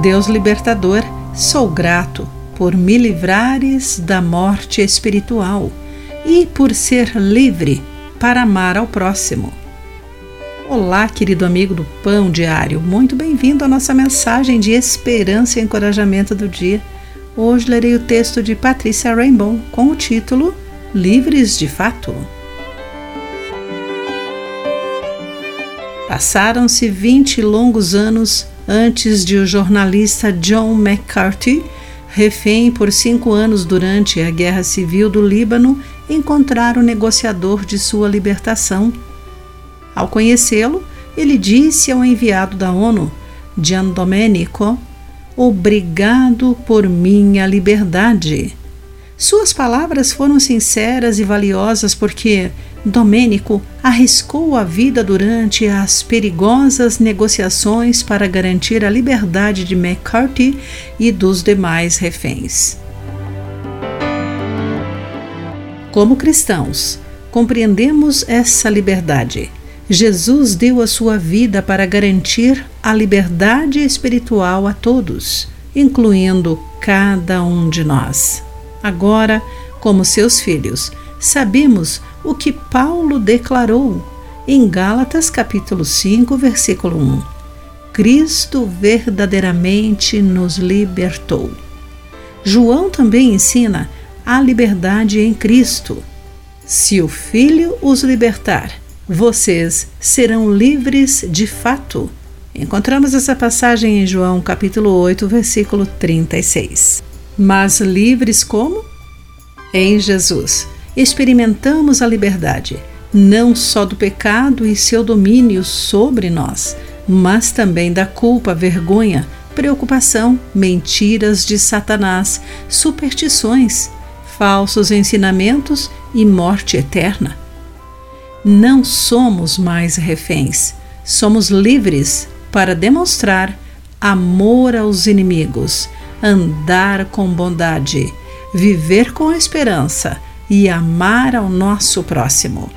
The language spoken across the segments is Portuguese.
Deus libertador, sou grato por me livrares da morte espiritual e por ser livre para amar ao próximo. Olá, querido amigo do Pão Diário, muito bem-vindo à nossa mensagem de esperança e encorajamento do dia. Hoje lerei o texto de Patrícia Rainbow com o título Livres de Fato. Passaram-se 20 longos anos antes de o jornalista John McCarthy, refém por cinco anos durante a Guerra Civil do Líbano, encontrar o negociador de sua libertação. Ao conhecê-lo, ele disse ao enviado da ONU, Gian Domenico, Obrigado por minha liberdade. Suas palavras foram sinceras e valiosas porque Domênico arriscou a vida durante as perigosas negociações para garantir a liberdade de McCarthy e dos demais reféns. Como cristãos, compreendemos essa liberdade. Jesus deu a sua vida para garantir a liberdade espiritual a todos, incluindo cada um de nós. Agora, como seus filhos, sabemos o que Paulo declarou em Gálatas capítulo 5, versículo 1. Cristo verdadeiramente nos libertou. João também ensina a liberdade em Cristo. Se o Filho os libertar, vocês serão livres de fato. Encontramos essa passagem em João capítulo 8, versículo 36. Mas livres como? Em Jesus experimentamos a liberdade, não só do pecado e seu domínio sobre nós, mas também da culpa, vergonha, preocupação, mentiras de Satanás, superstições, falsos ensinamentos e morte eterna. Não somos mais reféns, somos livres para demonstrar amor aos inimigos, andar com bondade, viver com esperança e amar ao nosso próximo.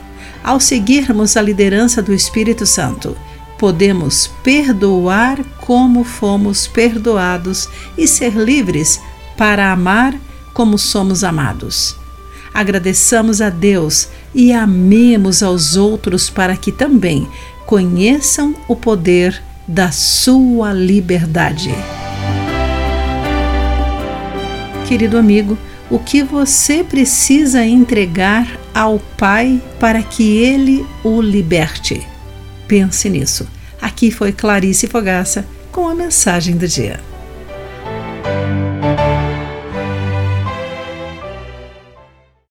Ao seguirmos a liderança do Espírito Santo, podemos perdoar como fomos perdoados e ser livres para amar como somos amados. Agradeçamos a Deus e amemos aos outros para que também conheçam o poder da sua liberdade. Querido amigo, o que você precisa entregar ao Pai para que Ele o liberte. Pense nisso. Aqui foi Clarice Fogaça com a mensagem do dia.